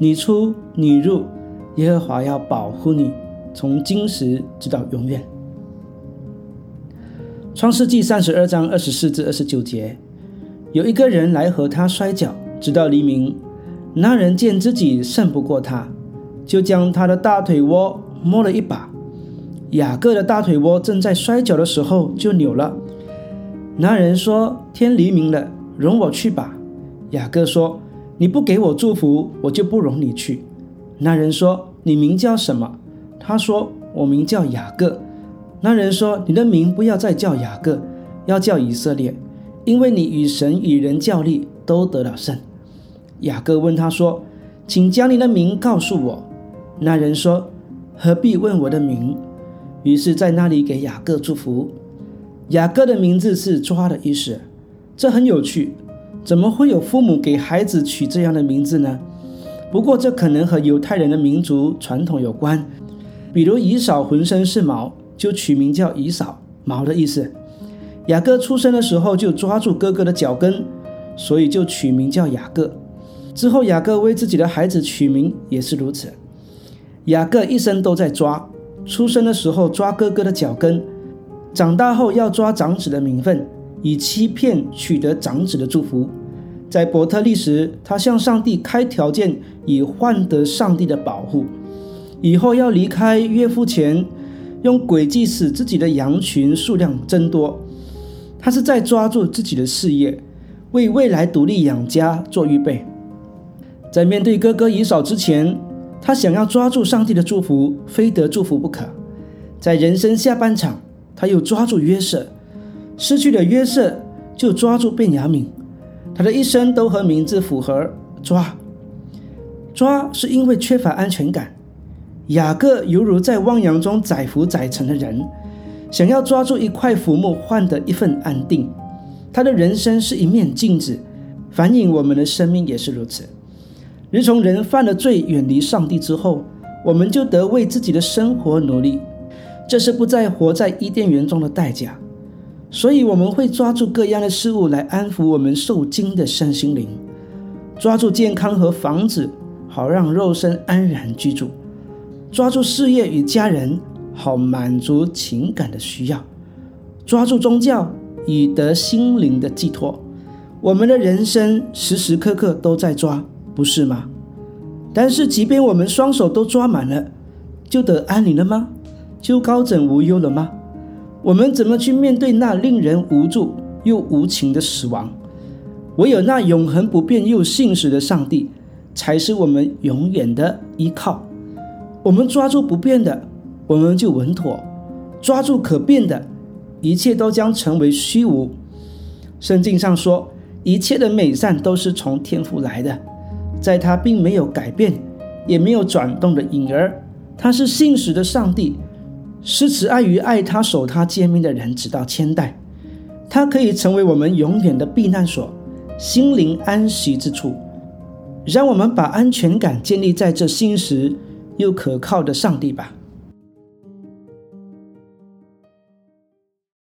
你出你入，耶和华要保护你，从今时直到永远。创世纪三十二章二十四至二十九节，有一个人来和他摔跤，直到黎明。那人见自己胜不过他，就将他的大腿窝摸了一把。雅各的大腿窝正在摔跤的时候就扭了。那人说：“天黎明了，容我去吧。”雅各说。你不给我祝福，我就不容你去。那人说：“你名叫什么？”他说：“我名叫雅各。”那人说：“你的名不要再叫雅各，要叫以色列，因为你与神与人较力都得了胜。”雅各问他说：“请将你的名告诉我。”那人说：“何必问我的名？”于是，在那里给雅各祝福。雅各的名字是抓的意思，这很有趣。怎么会有父母给孩子取这样的名字呢？不过这可能和犹太人的民族传统有关。比如以扫浑身是毛，就取名叫以扫，毛的意思。雅各出生的时候就抓住哥哥的脚跟，所以就取名叫雅各。之后雅各为自己的孩子取名也是如此。雅各一生都在抓，出生的时候抓哥哥的脚跟，长大后要抓长子的名分。以欺骗取得长子的祝福，在伯特利时，他向上帝开条件，以换得上帝的保护。以后要离开岳父前，用诡计使自己的羊群数量增多。他是在抓住自己的事业，为未来独立养家做预备。在面对哥哥以扫之前，他想要抓住上帝的祝福，非得祝福不可。在人生下半场，他又抓住约瑟。失去了约瑟，就抓住便雅悯。他的一生都和名字符合。抓，抓是因为缺乏安全感。雅各犹如在汪洋中载浮载沉的人，想要抓住一块浮木换得一份安定。他的人生是一面镜子，反映我们的生命也是如此。人从人犯了罪，远离上帝之后，我们就得为自己的生活努力。这是不再活在伊甸园中的代价。所以我们会抓住各样的事物来安抚我们受惊的身心灵，抓住健康和房子，好让肉身安然居住；抓住事业与家人，好满足情感的需要；抓住宗教，以得心灵的寄托。我们的人生时时刻刻都在抓，不是吗？但是，即便我们双手都抓满了，就得安宁了吗？就高枕无忧了吗？我们怎么去面对那令人无助又无情的死亡？唯有那永恒不变又信实的上帝，才是我们永远的依靠。我们抓住不变的，我们就稳妥；抓住可变的，一切都将成为虚无。圣经上说，一切的美善都是从天父来的，在他并没有改变，也没有转动的影儿。他是信实的上帝。施慈爱与爱他、守他诫命的人，直到千代。他可以成为我们永远的避难所，心灵安息之处。让我们把安全感建立在这信实又可靠的上帝吧。